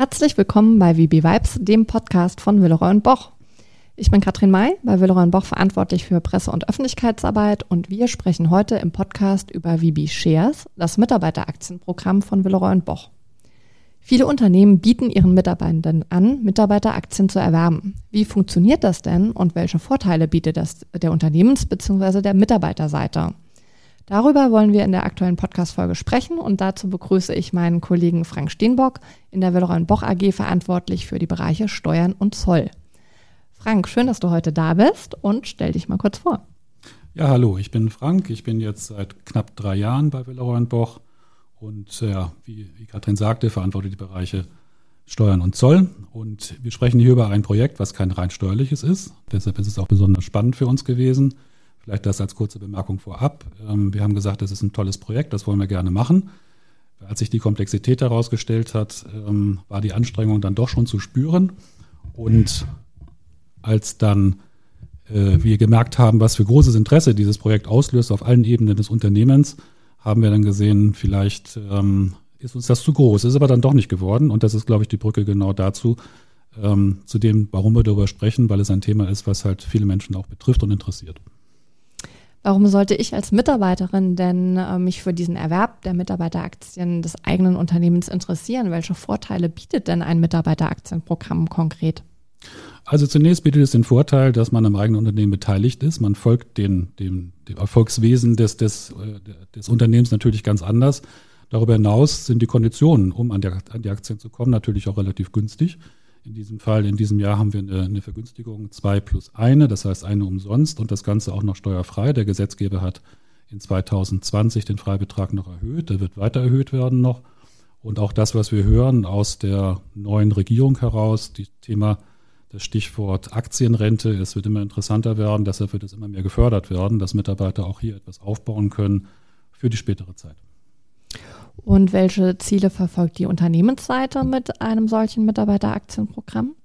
Herzlich willkommen bei VB Vibes, dem Podcast von Willeroy und Boch. Ich bin Katrin May, bei Willeroy und Boch verantwortlich für Presse- und Öffentlichkeitsarbeit und wir sprechen heute im Podcast über VB Shares, das Mitarbeiteraktienprogramm von Willeroy und Boch. Viele Unternehmen bieten ihren Mitarbeitenden an, Mitarbeiteraktien zu erwerben. Wie funktioniert das denn und welche Vorteile bietet das der Unternehmens- bzw. der Mitarbeiterseite? Darüber wollen wir in der aktuellen Podcast-Folge sprechen und dazu begrüße ich meinen Kollegen Frank Steenbock, in der Willeroy Boch AG verantwortlich für die Bereiche Steuern und Zoll. Frank, schön, dass du heute da bist und stell dich mal kurz vor. Ja, hallo, ich bin Frank. Ich bin jetzt seit knapp drei Jahren bei Willeroy Boch und ja, wie, wie Katrin sagte, verantworte die Bereiche Steuern und Zoll. Und wir sprechen hier über ein Projekt, was kein rein steuerliches ist. Deshalb ist es auch besonders spannend für uns gewesen. Vielleicht das als kurze Bemerkung vorab. Ähm, wir haben gesagt, das ist ein tolles Projekt, das wollen wir gerne machen. Als sich die Komplexität herausgestellt hat, ähm, war die Anstrengung dann doch schon zu spüren. Und als dann äh, wir gemerkt haben, was für großes Interesse dieses Projekt auslöst auf allen Ebenen des Unternehmens, haben wir dann gesehen, vielleicht ähm, ist uns das zu groß. Ist aber dann doch nicht geworden. Und das ist, glaube ich, die Brücke genau dazu, zu dem, warum wir darüber sprechen, weil es ein Thema ist, was halt viele Menschen auch betrifft und interessiert. Warum sollte ich als Mitarbeiterin denn äh, mich für diesen Erwerb der Mitarbeiteraktien des eigenen Unternehmens interessieren? Welche Vorteile bietet denn ein Mitarbeiteraktienprogramm konkret? Also zunächst bietet es den Vorteil, dass man am eigenen Unternehmen beteiligt ist. Man folgt den, dem, dem Erfolgswesen des, des, äh, des Unternehmens natürlich ganz anders. Darüber hinaus sind die Konditionen, um an, der, an die Aktien zu kommen, natürlich auch relativ günstig. In diesem Fall, in diesem Jahr haben wir eine, eine Vergünstigung zwei plus eine, das heißt eine umsonst und das Ganze auch noch steuerfrei. Der Gesetzgeber hat in 2020 den Freibetrag noch erhöht, der wird weiter erhöht werden noch. Und auch das, was wir hören aus der neuen Regierung heraus, das Thema, das Stichwort Aktienrente, es wird immer interessanter werden, deshalb wird es immer mehr gefördert werden, dass Mitarbeiter auch hier etwas aufbauen können für die spätere Zeit. Und welche Ziele verfolgt die Unternehmensseite mit einem solchen Mitarbeiteraktienprogramm?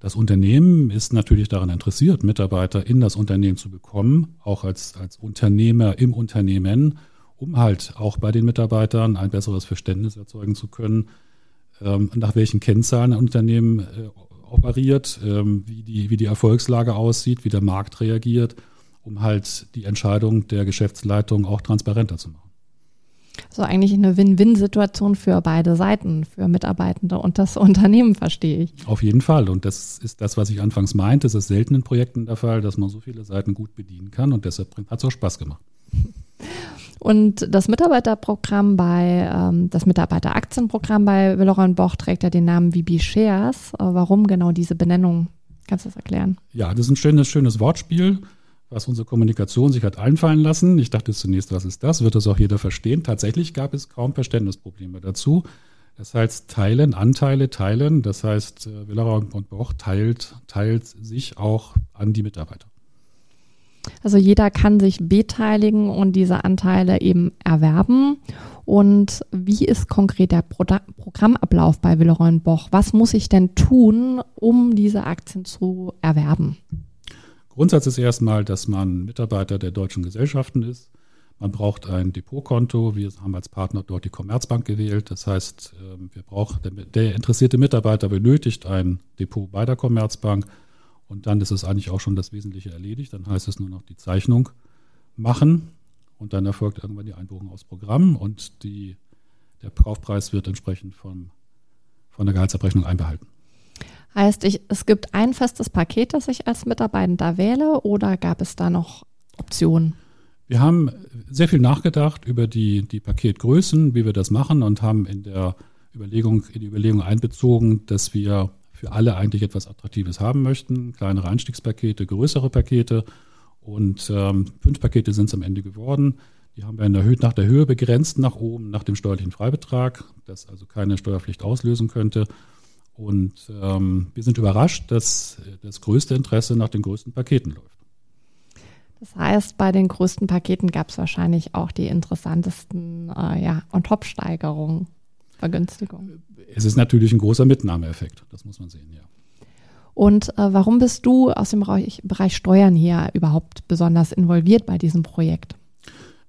Das Unternehmen ist natürlich daran interessiert, Mitarbeiter in das Unternehmen zu bekommen, auch als, als Unternehmer im Unternehmen, um halt auch bei den Mitarbeitern ein besseres Verständnis erzeugen zu können, ähm, nach welchen Kennzahlen ein Unternehmen äh, operiert, ähm, wie, die, wie die Erfolgslage aussieht, wie der Markt reagiert, um halt die Entscheidung der Geschäftsleitung auch transparenter zu machen. Also eigentlich eine Win-Win-Situation für beide Seiten, für Mitarbeitende und das Unternehmen, verstehe ich. Auf jeden Fall. Und das ist das, was ich anfangs meinte. Es ist selten in Projekten der Fall, dass man so viele Seiten gut bedienen kann. Und deshalb hat es auch Spaß gemacht. Und das Mitarbeiterprogramm bei, ähm, das Mitarbeiteraktienprogramm bei Willeron Boch trägt ja den Namen VB Shares. Äh, warum genau diese Benennung? Kannst du das erklären? Ja, das ist ein schönes, schönes Wortspiel was unsere Kommunikation sich hat einfallen lassen. Ich dachte zunächst, was ist das? Wird das auch jeder verstehen? Tatsächlich gab es kaum Verständnisprobleme dazu. Das heißt, teilen, Anteile teilen. Das heißt, äh, Willerau und Boch teilt, teilt sich auch an die Mitarbeiter. Also jeder kann sich beteiligen und diese Anteile eben erwerben. Und wie ist konkret der Pro Programmablauf bei Willeroy Boch? Was muss ich denn tun, um diese Aktien zu erwerben? Grundsatz ist erstmal, dass man Mitarbeiter der deutschen Gesellschaften ist. Man braucht ein Depotkonto. Wir haben als Partner dort die Commerzbank gewählt. Das heißt, ähm, wir brauchen, der interessierte Mitarbeiter benötigt ein Depot bei der Commerzbank. Und dann ist es eigentlich auch schon das Wesentliche erledigt. Dann heißt es nur noch die Zeichnung machen. Und dann erfolgt irgendwann die Einbuchung aus Programm. Und die, der Kaufpreis wird entsprechend vom, von der Gehaltsabrechnung einbehalten. Heißt, ich, es gibt ein festes Paket, das ich als Mitarbeiter wähle oder gab es da noch Optionen? Wir haben sehr viel nachgedacht über die, die Paketgrößen, wie wir das machen und haben in der Überlegung, in die Überlegung einbezogen, dass wir für alle eigentlich etwas Attraktives haben möchten. Kleinere Einstiegspakete, größere Pakete. Und ähm, fünf Pakete sind es am Ende geworden. Die haben wir der Höhe, nach der Höhe begrenzt nach oben, nach dem steuerlichen Freibetrag, das also keine Steuerpflicht auslösen könnte. Und ähm, wir sind überrascht, dass das größte Interesse nach den größten Paketen läuft. Das heißt, bei den größten Paketen gab es wahrscheinlich auch die interessantesten äh, ja, On-Top-Steigerungen, Vergünstigungen. Es ist natürlich ein großer Mitnahmeeffekt, das muss man sehen, ja. Und äh, warum bist du aus dem Bereich, Bereich Steuern hier überhaupt besonders involviert bei diesem Projekt?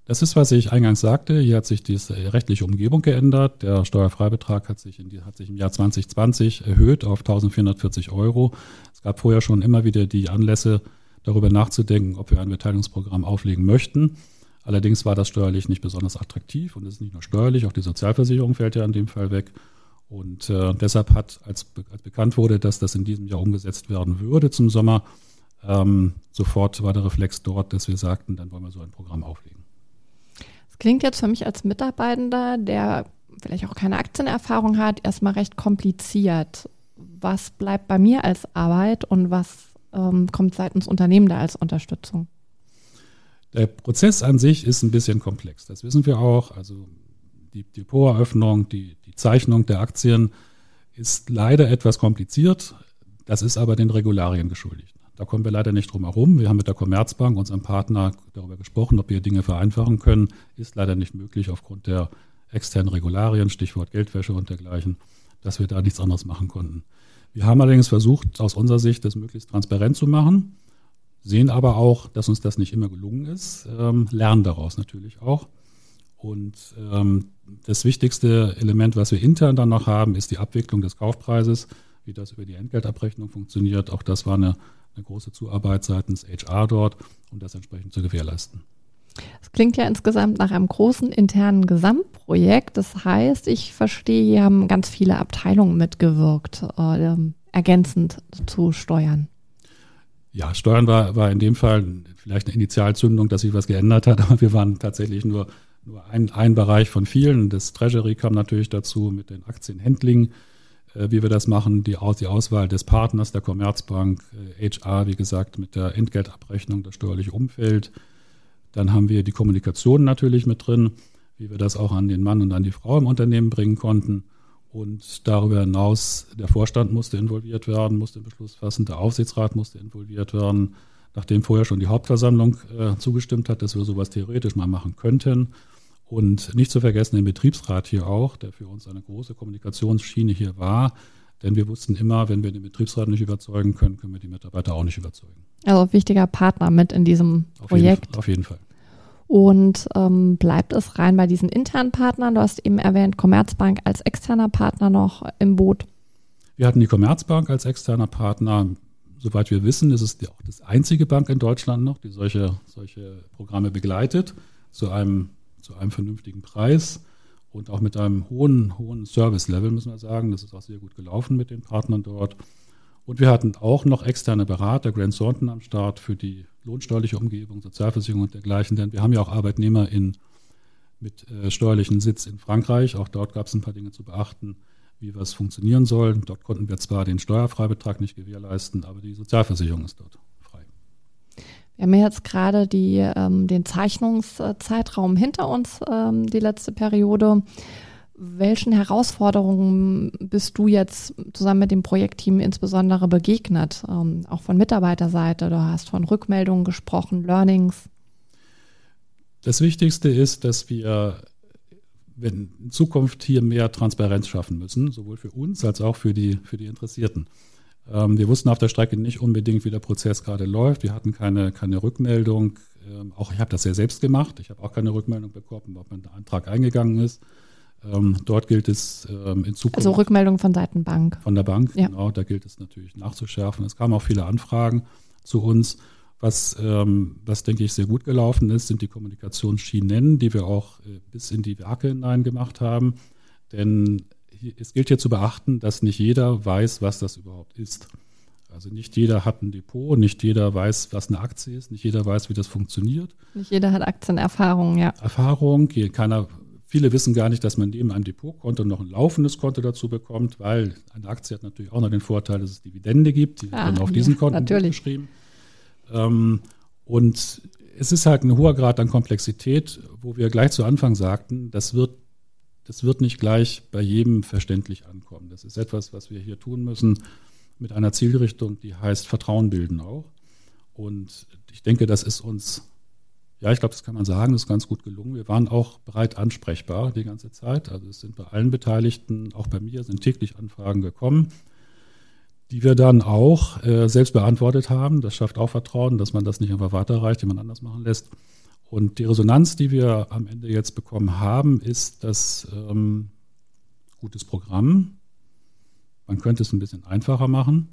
Das ist, was ich eingangs sagte. Hier hat sich die rechtliche Umgebung geändert. Der Steuerfreibetrag hat sich, in, hat sich im Jahr 2020 erhöht auf 1440 Euro. Es gab vorher schon immer wieder die Anlässe, darüber nachzudenken, ob wir ein Beteiligungsprogramm auflegen möchten. Allerdings war das steuerlich nicht besonders attraktiv und es ist nicht nur steuerlich, auch die Sozialversicherung fällt ja in dem Fall weg. Und äh, deshalb hat, als, als bekannt wurde, dass das in diesem Jahr umgesetzt werden würde zum Sommer, ähm, sofort war der Reflex dort, dass wir sagten, dann wollen wir so ein Programm auflegen. Klingt jetzt für mich als Mitarbeitender, der vielleicht auch keine Aktienerfahrung hat, erstmal recht kompliziert. Was bleibt bei mir als Arbeit und was ähm, kommt seitens Unternehmen da als Unterstützung? Der Prozess an sich ist ein bisschen komplex. Das wissen wir auch. Also die Depoteröffnung, die, die Zeichnung der Aktien ist leider etwas kompliziert. Das ist aber den Regularien geschuldigt. Da kommen wir leider nicht drum herum. Wir haben mit der Commerzbank, unserem Partner, darüber gesprochen, ob wir Dinge vereinfachen können. Ist leider nicht möglich aufgrund der externen Regularien, Stichwort Geldwäsche und dergleichen, dass wir da nichts anderes machen konnten. Wir haben allerdings versucht, aus unserer Sicht das möglichst transparent zu machen, sehen aber auch, dass uns das nicht immer gelungen ist, ähm, lernen daraus natürlich auch. Und ähm, das wichtigste Element, was wir intern dann noch haben, ist die Abwicklung des Kaufpreises, wie das über die Entgeltabrechnung funktioniert. Auch das war eine eine große Zuarbeit seitens HR dort, um das entsprechend zu gewährleisten. Es klingt ja insgesamt nach einem großen internen Gesamtprojekt. Das heißt, ich verstehe, hier haben ganz viele Abteilungen mitgewirkt, äh, ergänzend zu Steuern. Ja, Steuern war, war in dem Fall vielleicht eine Initialzündung, dass sich was geändert hat, aber wir waren tatsächlich nur, nur ein, ein Bereich von vielen. Das Treasury kam natürlich dazu mit den Aktienhändlingen wie wir das machen, die, die Auswahl des Partners der Commerzbank, HR, äh, wie gesagt, mit der Entgeltabrechnung, das steuerliche Umfeld. Dann haben wir die Kommunikation natürlich mit drin, wie wir das auch an den Mann und an die Frau im Unternehmen bringen konnten. Und darüber hinaus, der Vorstand musste involviert werden, musste den Beschluss fassen, der Aufsichtsrat musste involviert werden, nachdem vorher schon die Hauptversammlung äh, zugestimmt hat, dass wir sowas theoretisch mal machen könnten. Und nicht zu vergessen den Betriebsrat hier auch, der für uns eine große Kommunikationsschiene hier war. Denn wir wussten immer, wenn wir den Betriebsrat nicht überzeugen können, können wir die Mitarbeiter auch nicht überzeugen. Also wichtiger Partner mit in diesem auf Projekt. Jeden, auf jeden Fall. Und ähm, bleibt es rein bei diesen internen Partnern? Du hast eben erwähnt, Commerzbank als externer Partner noch im Boot. Wir hatten die Commerzbank als externer Partner. Soweit wir wissen, ist es auch das einzige Bank in Deutschland noch, die solche, solche Programme begleitet, zu einem zu einem vernünftigen Preis und auch mit einem hohen, hohen Service-Level, müssen wir sagen. Das ist auch sehr gut gelaufen mit den Partnern dort. Und wir hatten auch noch externe Berater, Grant Thornton am Start für die lohnsteuerliche Umgebung, Sozialversicherung und dergleichen. Denn wir haben ja auch Arbeitnehmer in, mit äh, steuerlichen Sitz in Frankreich. Auch dort gab es ein paar Dinge zu beachten, wie was funktionieren soll. Dort konnten wir zwar den Steuerfreibetrag nicht gewährleisten, aber die Sozialversicherung ist dort. Wir haben jetzt gerade die, ähm, den Zeichnungszeitraum hinter uns, ähm, die letzte Periode. Welchen Herausforderungen bist du jetzt zusammen mit dem Projektteam insbesondere begegnet? Ähm, auch von Mitarbeiterseite, du hast von Rückmeldungen gesprochen, Learnings. Das Wichtigste ist, dass wir in Zukunft hier mehr Transparenz schaffen müssen, sowohl für uns als auch für die, für die Interessierten. Ähm, wir wussten auf der Strecke nicht unbedingt, wie der Prozess gerade läuft. Wir hatten keine, keine Rückmeldung. Ähm, auch ich habe das ja selbst gemacht. Ich habe auch keine Rückmeldung bekommen, ob mein Antrag eingegangen ist. Ähm, dort gilt es in Zukunft. Also Rückmeldung von Seiten Bank. Von der Bank, ja. genau. Da gilt es natürlich nachzuschärfen. Es kamen auch viele Anfragen zu uns. Was, was denke ich sehr gut gelaufen ist, sind die Kommunikationsschienen, die wir auch äh, bis in die Werke hinein gemacht haben. Denn es gilt hier zu beachten, dass nicht jeder weiß, was das überhaupt ist. Also nicht jeder hat ein Depot, nicht jeder weiß, was eine Aktie ist, nicht jeder weiß, wie das funktioniert. Nicht jeder hat Aktienerfahrung, ja. Erfahrung, keiner, viele wissen gar nicht, dass man neben einem Depotkonto noch ein laufendes Konto dazu bekommt, weil eine Aktie hat natürlich auch noch den Vorteil, dass es Dividende gibt, die ah, werden auf diesen ja, Konten geschrieben. Ähm, und es ist halt ein hoher Grad an Komplexität, wo wir gleich zu Anfang sagten, das wird das wird nicht gleich bei jedem verständlich ankommen. Das ist etwas, was wir hier tun müssen mit einer Zielrichtung, die heißt Vertrauen bilden auch. Und ich denke, das ist uns, ja, ich glaube, das kann man sagen, das ist ganz gut gelungen. Wir waren auch bereit ansprechbar die ganze Zeit. Also es sind bei allen Beteiligten, auch bei mir, sind täglich Anfragen gekommen, die wir dann auch äh, selbst beantwortet haben. Das schafft auch Vertrauen, dass man das nicht einfach weiterreicht, jemand anders machen lässt. Und die Resonanz, die wir am Ende jetzt bekommen haben, ist das ähm, gutes Programm. Man könnte es ein bisschen einfacher machen.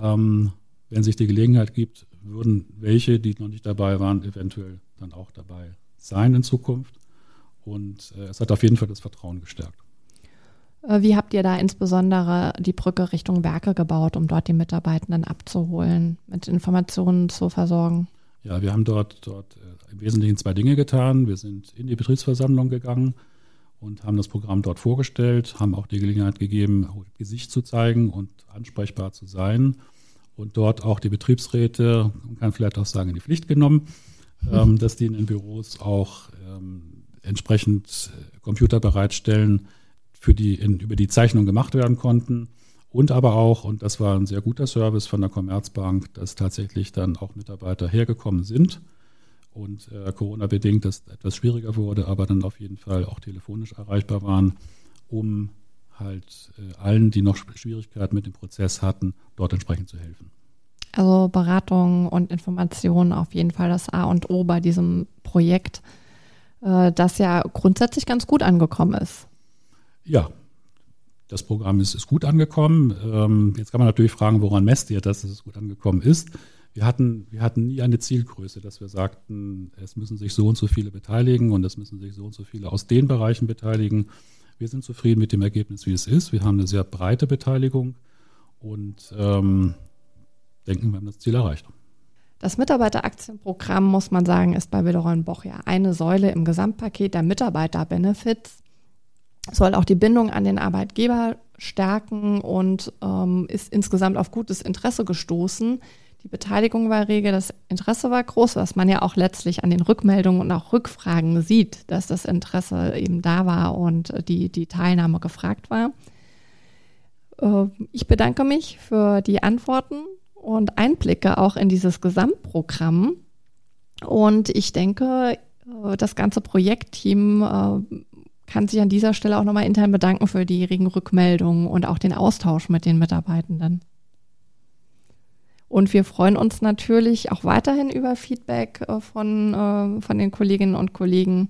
Ähm, wenn sich die Gelegenheit gibt, würden welche, die noch nicht dabei waren, eventuell dann auch dabei sein in Zukunft. Und äh, es hat auf jeden Fall das Vertrauen gestärkt. Äh, wie habt ihr da insbesondere die Brücke Richtung Werke gebaut, um dort die Mitarbeitenden abzuholen, mit Informationen zu versorgen? Ja, wir haben dort, dort äh, im Wesentlichen zwei Dinge getan. Wir sind in die Betriebsversammlung gegangen und haben das Programm dort vorgestellt, haben auch die Gelegenheit gegeben, Gesicht zu zeigen und ansprechbar zu sein und dort auch die Betriebsräte, man kann vielleicht auch sagen, in die Pflicht genommen, mhm. ähm, dass die in den Büros auch ähm, entsprechend äh, Computer bereitstellen, für die in, über die Zeichnung gemacht werden konnten. Und aber auch, und das war ein sehr guter Service von der Commerzbank, dass tatsächlich dann auch Mitarbeiter hergekommen sind und äh, Corona-bedingt das etwas schwieriger wurde, aber dann auf jeden Fall auch telefonisch erreichbar waren, um halt äh, allen, die noch Schwierigkeiten mit dem Prozess hatten, dort entsprechend zu helfen. Also Beratung und Information auf jeden Fall das A und O bei diesem Projekt, äh, das ja grundsätzlich ganz gut angekommen ist. Ja, das Programm ist, ist gut angekommen. Ähm, jetzt kann man natürlich fragen, woran messt ihr, dass es gut angekommen ist? Wir hatten, wir hatten nie eine Zielgröße, dass wir sagten, es müssen sich so und so viele beteiligen und es müssen sich so und so viele aus den Bereichen beteiligen. Wir sind zufrieden mit dem Ergebnis, wie es ist. Wir haben eine sehr breite Beteiligung und ähm, denken, wir haben das Ziel erreicht. Das Mitarbeiteraktienprogramm, muss man sagen, ist bei Willeron Boch ja eine Säule im Gesamtpaket der Mitarbeiterbenefits soll auch die Bindung an den Arbeitgeber stärken und ähm, ist insgesamt auf gutes Interesse gestoßen. Die Beteiligung war rege, das Interesse war groß, was man ja auch letztlich an den Rückmeldungen und auch Rückfragen sieht, dass das Interesse eben da war und die, die Teilnahme gefragt war. Äh, ich bedanke mich für die Antworten und Einblicke auch in dieses Gesamtprogramm. Und ich denke, äh, das ganze Projektteam äh, kann sich an dieser Stelle auch nochmal intern bedanken für die regen Rückmeldungen und auch den Austausch mit den Mitarbeitenden. Und wir freuen uns natürlich auch weiterhin über Feedback äh, von, äh, von den Kolleginnen und Kollegen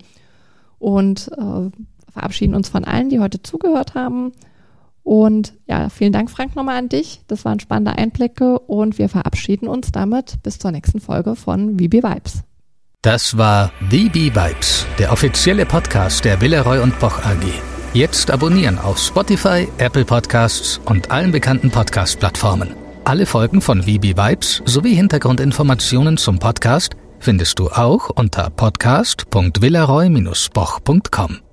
und äh, verabschieden uns von allen, die heute zugehört haben. Und ja, vielen Dank, Frank, nochmal an dich. Das waren spannende Einblicke und wir verabschieden uns damit bis zur nächsten Folge von VB Vibes. Das war VB Vibes, der offizielle Podcast der Villeroy und Boch AG. Jetzt abonnieren auf Spotify, Apple Podcasts und allen bekannten Podcast-Plattformen. Alle Folgen von VB Vibes sowie Hintergrundinformationen zum Podcast findest du auch unter podcast.villeroy-boch.com.